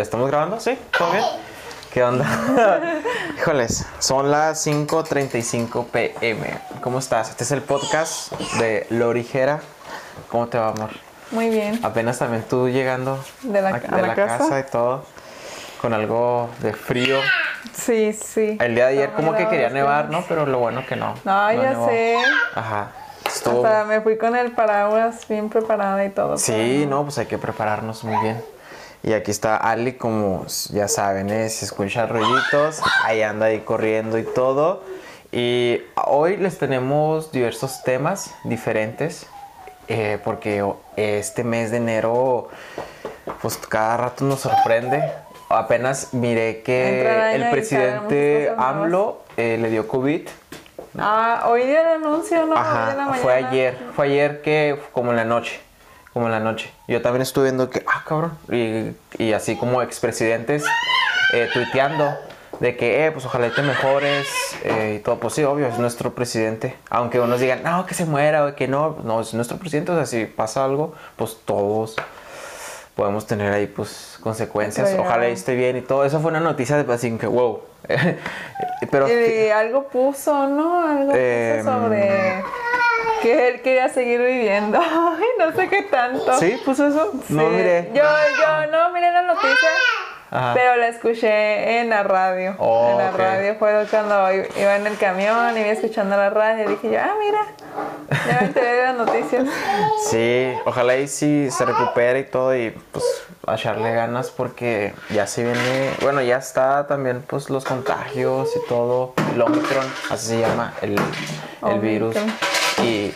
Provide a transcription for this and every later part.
¿Ya estamos grabando? ¿Sí? ¿Todo bien? ¿Qué onda? Híjoles, son las 5.35 pm. ¿Cómo estás? Este es el podcast de Lorijera. ¿Cómo te va, amor? Muy bien. Apenas también tú llegando De la- a, a de la la casa. casa y todo, con algo de frío. Sí, sí. El día de ayer Estamos como que quería nevar. ¿no? Pero lo bueno que no. No, ya nevó. sé. Ajá. Estuvo... Hasta me fui con el paraguas bien preparada y todo. Sí, no, pues hay que prepararnos muy bien. Y aquí está Ali, como ya saben, ¿eh? se escuchan rollitos, ahí anda ahí corriendo y todo. Y hoy les tenemos diversos temas diferentes, eh, porque este mes de enero, pues cada rato nos sorprende. Apenas miré que Entra el presidente. AMLO eh, le dio COVID. Ah, hoy día el anuncio, ¿no? Hoy de la Ajá, fue ayer, fue ayer que como en la noche, como en la noche. Yo también estuve viendo que, ah, cabrón, y, y así como expresidentes eh, tuiteando de que, eh, pues ojalá y te mejores eh, y todo, pues sí, obvio, es nuestro presidente. Aunque unos digan, no, que se muera o que no, no, es nuestro presidente, o sea, si pasa algo, pues todos podemos tener ahí, pues, consecuencias. Ojalá y esté bien y todo. Eso fue una noticia de así que, wow. Pero... Algo puso, ¿no? Algo puso sobre que él quería seguir viviendo. Ay, no sé qué tanto. ¿Sí? ¿Puso eso? No, miré. Yo, yo no miré la noticia, Ajá. pero la escuché en la radio. Oh, en la radio fue cuando iba en el camión y iba escuchando la radio. Y dije yo, ah, mira, ya me enteré de las noticias. Sí, ojalá y sí se recupere y todo y pues a echarle ganas porque ya se viene, bueno, ya está también pues los contagios y todo, el Omicron, así se llama el, el virus. Y,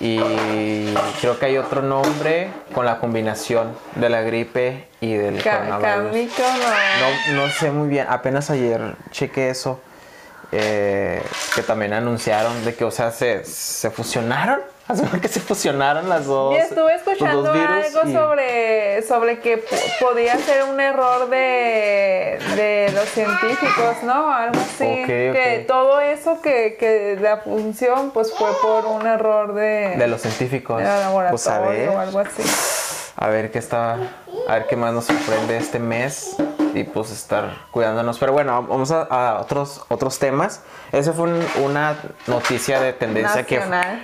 y creo que hay otro nombre con la combinación de la gripe y del Ca- coronavirus. No. No, sé muy bien, apenas ayer chequé eso, eh, que también anunciaron de que, o sea, se, se fusionaron, que se fusionaron las dos. Y estuve escuchando algo y- sobre, sobre que po- podía ser un error de, de los científicos, ¿no? Algo así. Ok, Que ok. todo eso que, que la función pues fue por un error de, De los científicos. de laboratorio Pues a ver, o algo así. a ver qué está, a ver qué más nos sorprende este mes y pues estar cuidándonos. Pero bueno, vamos a, a otros, otros temas. Esa fue un- una noticia de tendencia que,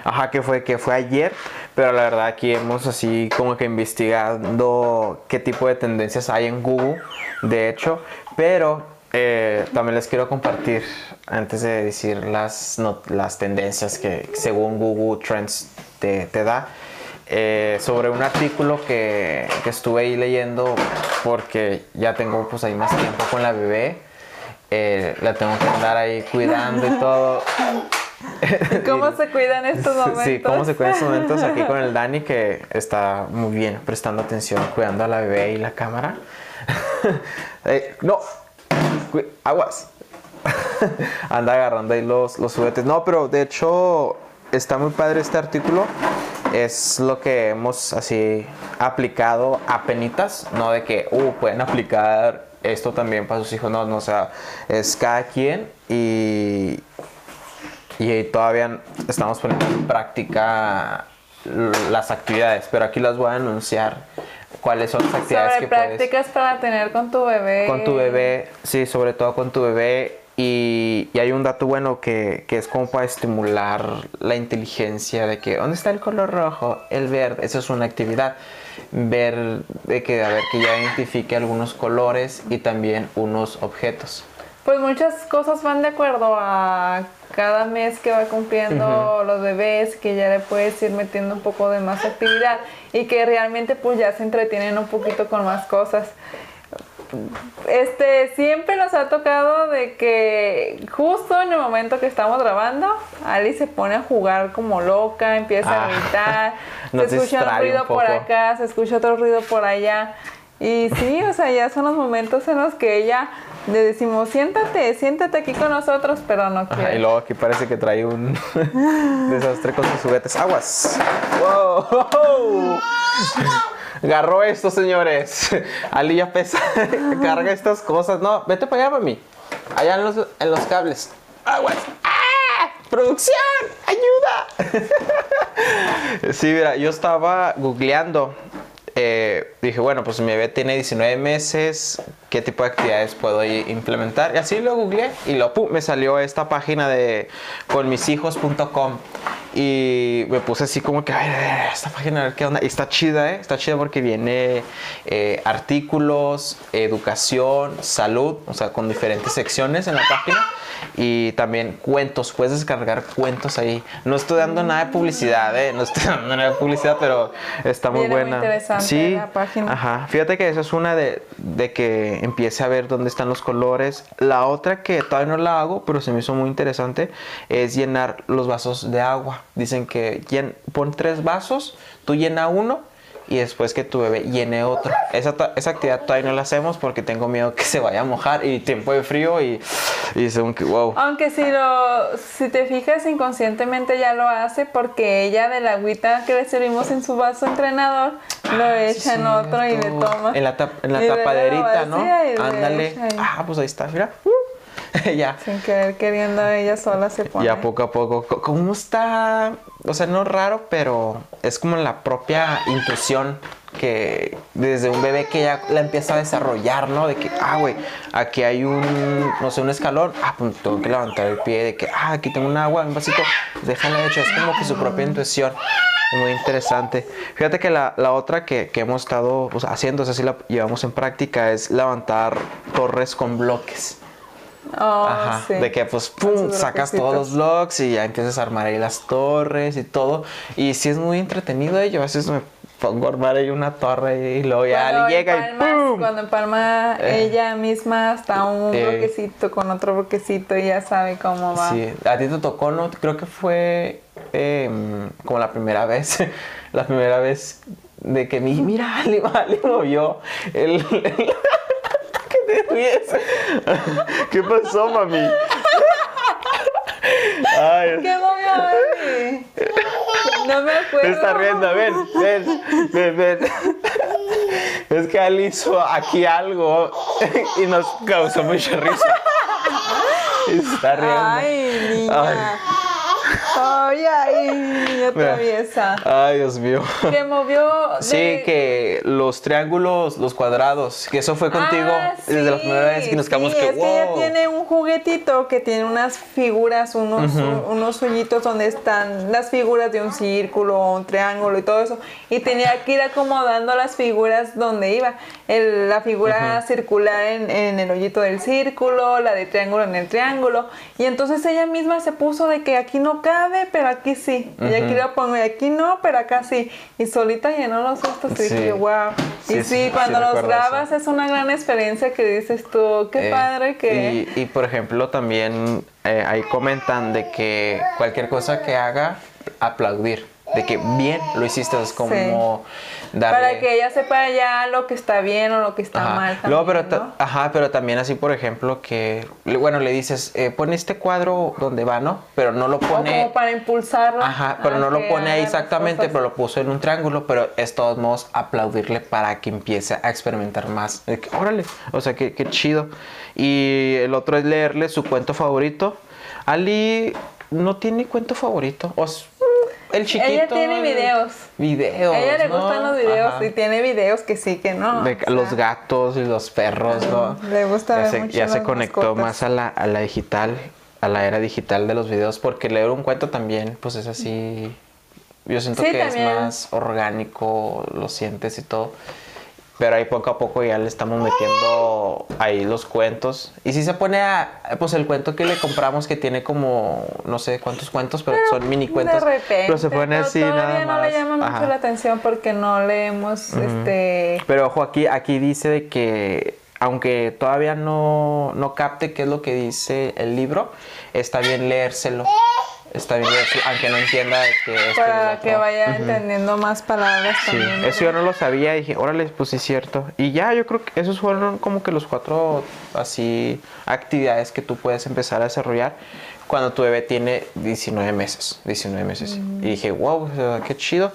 ajá, que fue que fue ayer, pero la verdad aquí hemos así como que investigando qué tipo de tendencias hay en Google, de hecho, pero eh, también les quiero compartir antes de decir las, no- las tendencias que según Google Trends te, te da eh, sobre un artículo que, que estuve ahí leyendo porque ya tengo pues ahí más tiempo con la bebé. eh, la tengo que andar ahí cuidando y todo. ¿Cómo se cuidan estos momentos? Sí, cómo se cuidan estos momentos aquí con el Dani que está muy bien prestando atención, cuidando a la bebé y la cámara. Eh, no, aguas. Anda agarrando ahí los, los juguetes. No, pero de hecho está muy padre este artículo. Es lo que hemos así aplicado a penitas, no de que, uh, pueden aplicar esto también para sus hijos, no, no, o sea, es cada quien y, y todavía estamos poniendo en práctica las actividades, pero aquí las voy a anunciar cuáles son las actividades Sobre que puedes prácticas para tener con tu bebé. con tu bebé, sí, sobre todo con tu bebé. Y, y hay un dato bueno que, que es como para estimular la inteligencia de que, ¿dónde está el color rojo? El verde, esa es una actividad. Ver, de que, a ver, que ya identifique algunos colores y también unos objetos. Pues muchas cosas van de acuerdo a cada mes que va cumpliendo los bebés, que ya le puedes ir metiendo un poco de más actividad y que realmente pues ya se entretienen un poquito con más cosas. Este, siempre nos ha tocado de que justo en el momento que estamos grabando, Ali se pone a jugar como loca, empieza Ah, a gritar, nos se escucha un ruido por acá, se escucha otro ruido por allá. Y sí, o sea, ya son los momentos en los que ella le decimos, siéntate, siéntate aquí con nosotros, pero no Ajá, quiere. y luego aquí parece que trae un desastre con sus juguetes. ¡Aguas! ¡Wow! Agarró esto, señores. Ali ya pesa, carga estas cosas. No, vete para allá, mami. Allá en los, en los cables. ¡Aguas! ¡Ah! ¡Producción! ¡Ayuda! sí, mira, yo estaba googleando eh, dije, bueno, pues mi bebé tiene 19 meses, ¿qué tipo de actividades puedo implementar? Y así lo googleé y lo, pum, me salió esta página de conmishijos.com y me puse así como que, ay, a ver, esta página, a ver qué onda. Y está chida, ¿eh? Está chida porque viene eh, artículos, educación, salud, o sea, con diferentes secciones en la página. Y también cuentos, puedes descargar cuentos ahí. No estoy dando nada de publicidad, ¿eh? No estoy dando nada de publicidad, pero está muy Viene muy buena. interesante sí, la página. Ajá. Fíjate que esa es una de, de que empiece a ver dónde están los colores. La otra que todavía no la hago, pero se me hizo muy interesante, es llenar los vasos de agua. Dicen que llen- pon tres vasos, tú llena uno y después que tu bebé llene otro. Esa, esa actividad todavía no la hacemos porque tengo miedo que se vaya a mojar y tiempo de frío y, y que, wow. Aunque si lo, si te fijas inconscientemente ya lo hace porque ella de la agüita que le servimos en su vaso entrenador lo echa en otro y le toma. En la, tap- en la tapaderita, ¿no? Ándale. Ah, pues ahí está, mira. ya. Sin querer queriendo ella sola se pone. Ya poco a poco. Co- ¿Cómo está? O sea, no raro, pero es como la propia intuición que desde un bebé que ya la empieza a desarrollar, ¿no? De que, ah, güey, aquí hay un, no sé, un escalón, ah, pues tengo que levantar el pie, de que, ah, aquí tengo un agua, un vasito, pues déjala hecho, es como que su propia intuición. Muy interesante. Fíjate que la, la otra que, que hemos estado pues, haciendo, o sea, si la llevamos en práctica, es levantar torres con bloques. Oh, Ajá, sí. de que pues pum, sacas todos los blocks y ya empiezas a armar ahí las torres y todo. Y sí es muy entretenido ello. A veces me pongo a armar ahí una torre y luego ya Cuando le llega y empalmas- pum. Cuando empalma Eh. ella misma hasta un Eh. bloquecito con otro bloquecito y ya sabe cómo va. Sí, a ti te tocó, ¿no? Creo que fue em, como la primera vez. la primera vez de que mi, mira, Ali, Ali movió el... el- ¿Qué te ríes? ¿Qué pasó, mami? Ay, ¿Qué movió Barbie? No me acuerdo. Me está riendo, ven, ven, ven, ven. Es que él hizo aquí algo y nos causó mucha risa. Está riendo. Ay, niña. Ay, ay, niña Mira. traviesa. Ay, Dios mío. Que movió. de- Sí, que los triángulos, los cuadrados, que eso fue contigo Ah, desde la sí, primera vez que nos quedamos sí, que es que ella wow. tiene un juguetito que tiene unas figuras, unos, unos hoyitos donde están las figuras de un círculo, un triángulo y todo eso. Y tenía que ir acomodando las figuras donde iba. El- la figura circular en, en el hoyito del círculo, la de triángulo en el triángulo. Y entonces ella misma se puso de que aquí no cabe, pero aquí sí. Ella quería poner aquí no, pero acá sí. Y solita llenó los estos y Sí. dije, wow. Sí, y sí, cuando los eso. grabas es una gran experiencia que dices tú, qué Eh, padre que... Y, y, por ejemplo, también eh, ahí comentan de que cualquier cosa que haga, aplaudir. De que bien lo hiciste, es como darle... Para que ella sepa ya lo que está bien o lo que está Ajá. mal. Luego, pero, también, ¿no? ajá, pero también así, por ejemplo, que, bueno, le dices, eh, pon este cuadro donde va, ¿no? Pero no lo O pone... como para impulsarla. Ajá, pero no lo pone ahí exactamente, pero lo puso en un triángulo, pero es todos modos aplaudirle para que empiece a experimentar más. Que, órale, o sea, qué, qué chido. Y el otro es leerle su cuento favorito. Ali no tiene cuento favorito. O s- el chiquito. Ella tiene videos. Videos. A ella le ¿no? gustan los videos Ajá. y tiene videos que sí, que no. De sea, los gatos y los perros, ¿no? Le gusta ya ver se, mucho ya se conectó mascotas. más a la, a la digital, a la era digital de los videos, porque leer un cuento también, pues es así. Yo siento Sí, que también. es más orgánico, lo sientes y todo. Pero ahí poco a poco ya le estamos metiendo ahí los cuentos. Y si se pone a, pues el cuento que le compramos que tiene como, no sé cuántos cuentos, pero, son mini cuentos. De repente. pero se pone pero así todavía nada no más. le llama mucho la atención porque no leemos este. Pero ojo, aquí, aquí dice de que aunque todavía no, no capte qué es lo que dice el libro, está bien leérselo. Está bien aunque no entienda que esto Para que vaya entendiendo más palabras Sí, también. eso yo no lo sabía y dije, órale, pues sí es cierto. Y ya, yo creo que esos fueron como que los cuatro así actividades que tú puedes empezar a desarrollar cuando tu bebé tiene 19 meses. 19 meses. Y dije, wow, qué chido.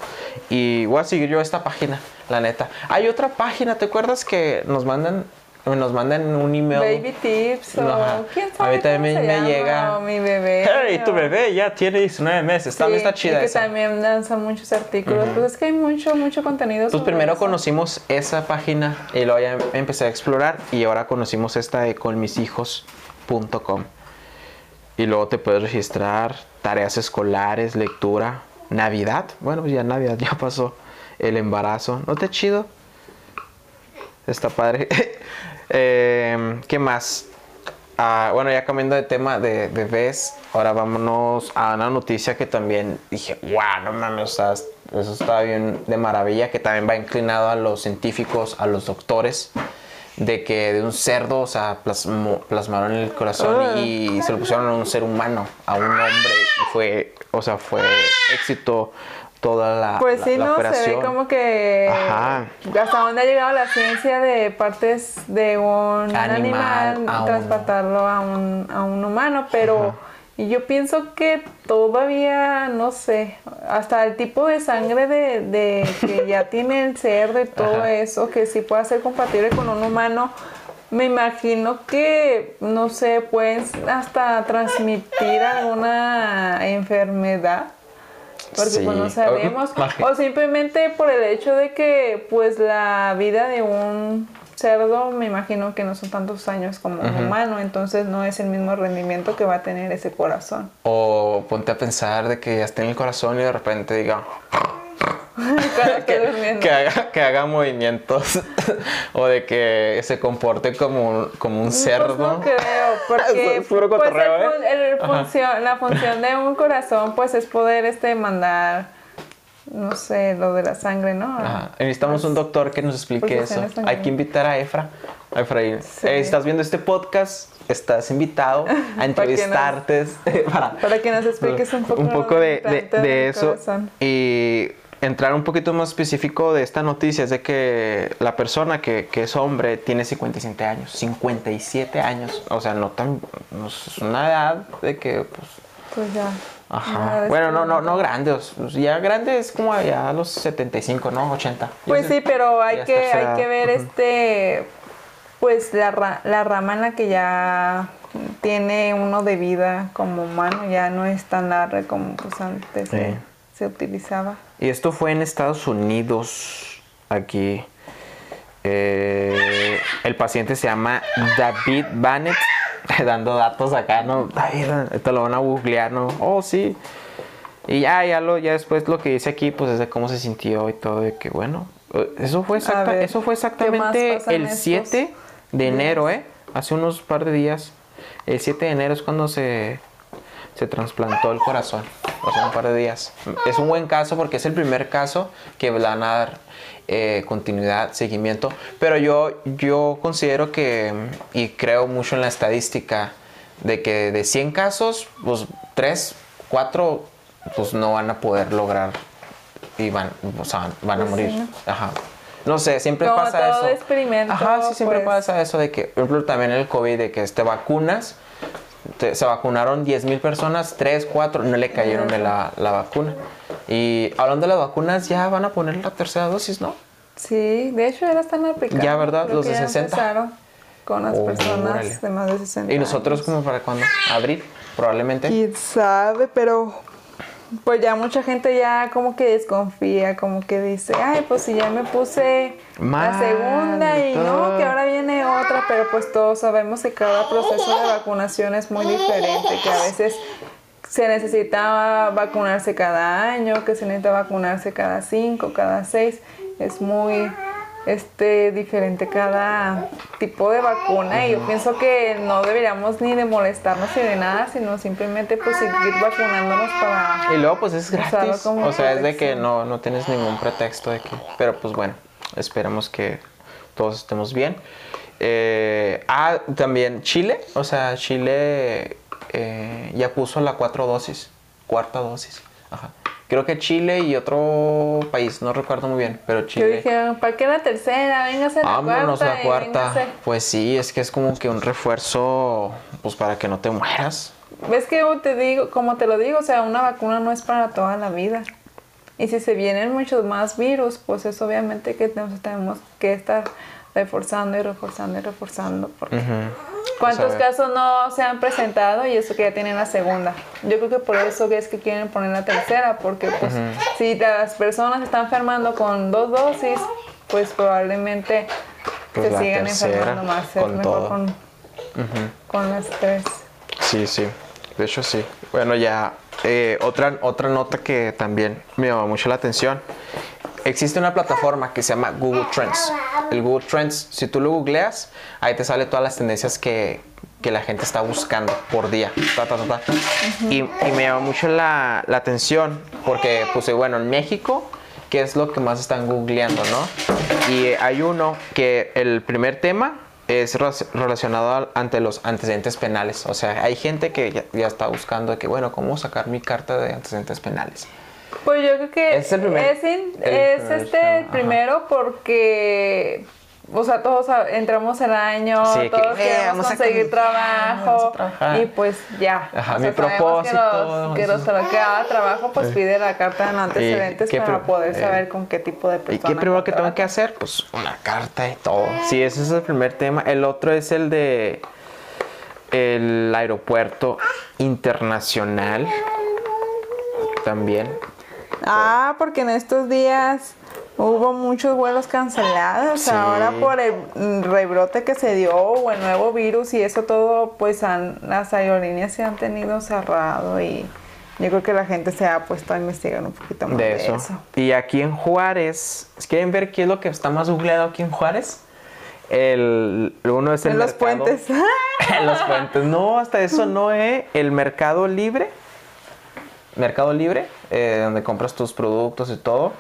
Y voy a seguir yo esta página, la neta. Hay otra página, ¿te acuerdas que nos mandan nos mandan un email. Baby tips o quién sabe A mí también me, llama, llega. mi bebé. Hey, tu bebé ya tiene 19 meses. También está chida y que esa. también lanzan muchos artículos. Pues es que hay mucho, mucho contenido. Pues primero eso. conocimos esa página y luego ya empecé a explorar y ahora conocimos esta de conmishijos.com. Y luego te puedes registrar tareas escolares, lectura, Navidad. Bueno, pues ya Navidad ya pasó. El embarazo. ¿No está chido? Está padre. Eh, ¿Qué más? Ah, bueno, ya cambiando de tema de bebés, ahora vámonos a una noticia que también dije, wow, no mames, o sea, eso está bien de maravilla, que también va inclinado a los científicos, a los doctores, de que de un cerdo, o sea, plasmó- plasmaron el corazón Ah. y se lo pusieron a un ser humano, a un hombre, y fue, o sea, fue éxito toda la, Pues sí, la ¿no? Se ve como que Ajá. hasta dónde ha llegado la ciencia de partes de un Animal animal, a un- transportarlo a un, a un humano, pero y yo pienso que todavía, no sé, hasta el tipo de sangre de, de que ya tiene el cerdo y todo Ajá. eso, que sí pueda ser compatible con un humano. Me imagino que, no sé, pueden hasta transmitir alguna enfermedad. Porque pues no Sí. sabemos. Imagi- O simplemente por el hecho de que pues la vida de un cerdo me imagino que no son tantos años como un humano, entonces no es el mismo rendimiento que va a tener ese corazón. O ponte a pensar de que ya esté en el corazón y de repente diga Durmiendo. que haga, que haga movimientos o de que se comporte como un, como un Pues cerdo. no creo, porque Es puro pues, el cotorreo, ¿eh? el Ajá. función- la función de un corazón pues es poder este mandar, no sé, lo de la sangre, ¿no? Ajá. Necesitamos un doctor que nos explique Porque eso. Hay que invitar a Efra. A Efraín. Sí. Eh, estás viendo este podcast, estás invitado a entrevistarte para, Para que nos expliques un poco, de, lo de- importante de del eso. corazón. Y entrar un poquito más específico de esta noticia es de que la persona que, que es hombre tiene 57 años. 57 años. O sea, no tan. no es una edad de que, pues. Pues ya. Ajá. Bueno, es no, no, no grandes. Pues Ya grandes como ya a los 75, ¿no? 80. Yo Pues sí, pero hay que, hay que ver este, pues la, ra- la rama en la que ya tiene uno de vida como humano, ya no es tan larga como pues antes se, se utilizaba. Y esto fue en Estados Unidos, aquí. Eh, el paciente se llama David Bannett, dando datos acá, ¿no? David, esto lo van a googlear, ¿no? Oh, sí. Y ya, ya, lo, ya después lo que dice aquí, pues es de cómo se sintió y todo, de que bueno. Eso fue, exacta- ver, eso fue ¿qué más exactamente el estos 7 de enero, ¿eh? Hace unos par de días. El 7 de enero es cuando se, se trasplantó el corazón. Sea, un par de días. Es un buen caso porque es el primer caso que van a dar eh, continuidad, seguimiento. Pero yo, yo considero que, y creo mucho en la estadística, de que de 100 casos, pues 3, 4, pues no van a poder lograr y van, o sea, van a Pues morir. Ajá. No sé, siempre Como pasa todo eso. experimento, Ajá, sí, siempre pues. pasa eso de que, por ejemplo, también el COVID, de que te vacunas, te- se vacunaron 10 mil personas, 3, 4, no le cayeron de la, la vacuna. Y hablando de las vacunas, ya van a poner la tercera dosis, ¿no? Sí, de hecho ya la están aplicando. Ya, ¿verdad? Creo Los de ya 60. empezaron con las Oh, personas órale. de más de 60 Y nosotros, años. como para cuándo? ¿Abril? Probablemente. Quién sabe, pero pues ya mucha gente ya como que desconfía, como que dice, ay, pues si ya me puse Mal, la segunda y todo. no, que ahora viene otra, pero pues todos sabemos que cada proceso de vacunación es muy diferente, que a veces se necesita vacunarse cada año, que se necesita vacunarse cada cinco, cada seis, es muy este diferente cada tipo de vacuna y yo pienso que no deberíamos ni de molestarnos ni de nada, sino simplemente pues seguir vacunándonos para Y luego, pues es gratis. como O sea, es de que no, no tienes ningún pretexto de que. Pero pues bueno, esperamos que todos estemos bien. Eh, ah, también Chile. O sea, Chile eh, ya puso la cuatro dosis. Cuarta dosis. Ajá. Creo que Chile y otro país, no recuerdo muy bien, pero yo Chile. dije, ¿para qué la tercera? Véngase la Vámonos cuarta. la cuarta. véngase". Pues sí, es que es como que un refuerzo, pues para que no te mueras. Ves que te digo, como te lo digo, o sea, una vacuna no es para toda la vida. Y si se vienen muchos más virus, pues es obviamente que tenemos, tenemos que estar reforzando y reforzando y reforzando. Porque. ¿Cuántos casos no se han presentado y eso que ya tienen la segunda? Yo creo que por eso es que quieren poner la tercera, porque pues si las personas están enfermando con dos dosis, pues probablemente Pues se sigan enfermando más. Es con mejor todo. con, con las tres. Sí, sí. De hecho, sí. Bueno, ya. eh, otra, otra nota que también me llamó mucho la atención. Existe una plataforma que se llama Google Trends. El Google Trends, si tú lo googleas, ahí te sale todas las tendencias que, que la gente está buscando por día. Ta, ta, ta, y, y me llamó mucho la, la atención porque puse, bueno, en México, ¿qué es lo que más están googleando, no? Y hay uno que el primer tema es re- relacionado ante los antecedentes penales. O sea, hay gente que ya, ya está buscando que, bueno, ¿cómo sacar mi carta de antecedentes penales? Pues yo creo que Es el primer- es, in- el es primer este el ajá. primero porque, o sea, todos entramos el año, Sí, todos eh, queremos a conseguir trabajo y pues ya. Ajá, O mi sea, propósito, Que los, que los que cada trabajo pues pide la carta de antecedentes para poder eh, saber con qué tipo de ¿Y persona. qué primero que tengo que hacer? Pues una carta y todo. Sí, ese es el primer tema. El otro es el de el aeropuerto internacional. También. Ah, porque en estos días hubo muchos vuelos cancelados. Sí. Ahora por el rebrote que se dio o el nuevo virus y eso todo, pues han- las aerolíneas se han tenido cerrado y yo creo que la gente se ha puesto a investigar un poquito más De de, eso. eso. Y aquí en Juárez, ¿quieren ver qué es lo que está más googleado aquí en Juárez? El, uno es el En los mercado- puentes. en los puentes. No, hasta eso no, ¿eh? El Mercado Libre. Mercado Libre, eh, donde compras tus productos y todo.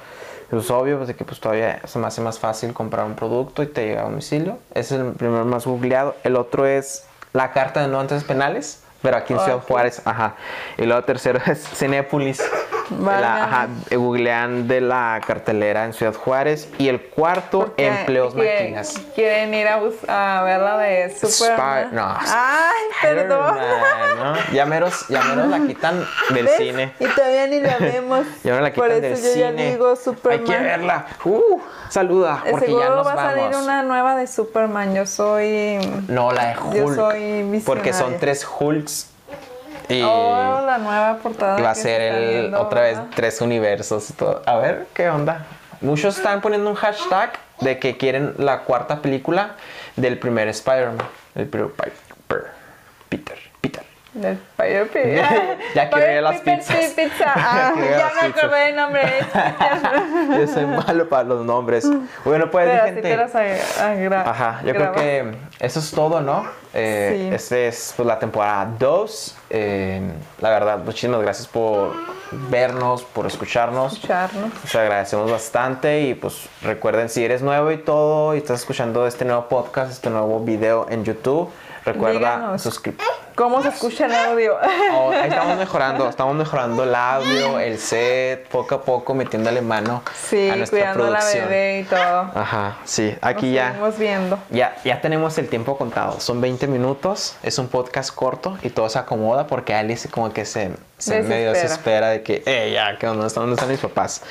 Es obvio pues, de que pues, todavía se me hace más fácil comprar un producto y te llega a domicilio. Ese es el primero más googleado. El otro es la carta de no antecedentes penales, pero aquí en Ciudad Ok. Juárez. Ajá. Y luego tercero es Cinépolis. Válgame. La, ajá, eh, googlean de la cartelera en Ciudad Juárez. Y el cuarto, Porque empleos máquinas. Quieren ir a, a ver la de Superman. No, Ay, perdón. ¿no? Ya meros, ya meros la quitan del ¿Ves? cine. Y todavía ni la vemos. Ya no la quitan Por del eso yo cine. ya digo Superman. Hay que verla. Uh, saluda, porque Seguro ya nos va a salir una nueva de Superman. Yo soy. No, la de Hulk. Yo soy porque son visionaria. tres Hulks. Y Oh, la nueva portada. va a ser el, viendo, otra vez ¿verdad? tres universos todo. A ver, ¿qué onda? Muchos están poniendo un hashtag de que quieren la cuarta película del primer Spider-Man. El primer Peter. Del Fire Pig. Ya quiero ir a las pizzas. Pizza. Ah, ya me pizzas. acordé del nombre. es. Yo soy malo para los nombres. Bueno, pues, Pero gente. te las Ajá, yo creo que eso es todo, ¿no? Eh, Sí. Esta es pues, la temporada 2. la verdad, muchísimas gracias por vernos, por escucharnos. Escucharnos. Os agradecemos bastante y pues recuerden si eres nuevo y todo y estás escuchando este nuevo podcast, este nuevo video en YouTube, recuerda suscribirte. ¿Cómo se escucha el audio? Oh, estamos mejorando, estamos mejorando el audio, el set, poco a poco metiéndole mano Sí, a nuestra cuidando a la producción. bebé y todo. Ajá, sí, aquí Nos ya. seguimos viendo. Ya, ya tenemos el tiempo contado. Son 20 minutos. Es un podcast corto y todo se acomoda porque Alice como que se, se medio Desespera. desespera de que, eh, ya, dónde están, dónde están mis papás.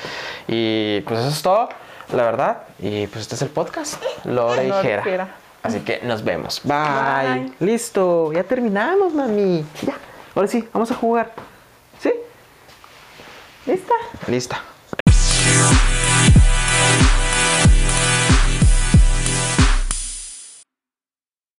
Y pues eso es todo, la verdad. Y pues este es el podcast. Lore y. Jera. Así que nos vemos. Bye. Bye. Listo, ya terminamos, mami. Ya. Ahora sí, vamos a jugar. ¿Sí? ¿Lista? Lista.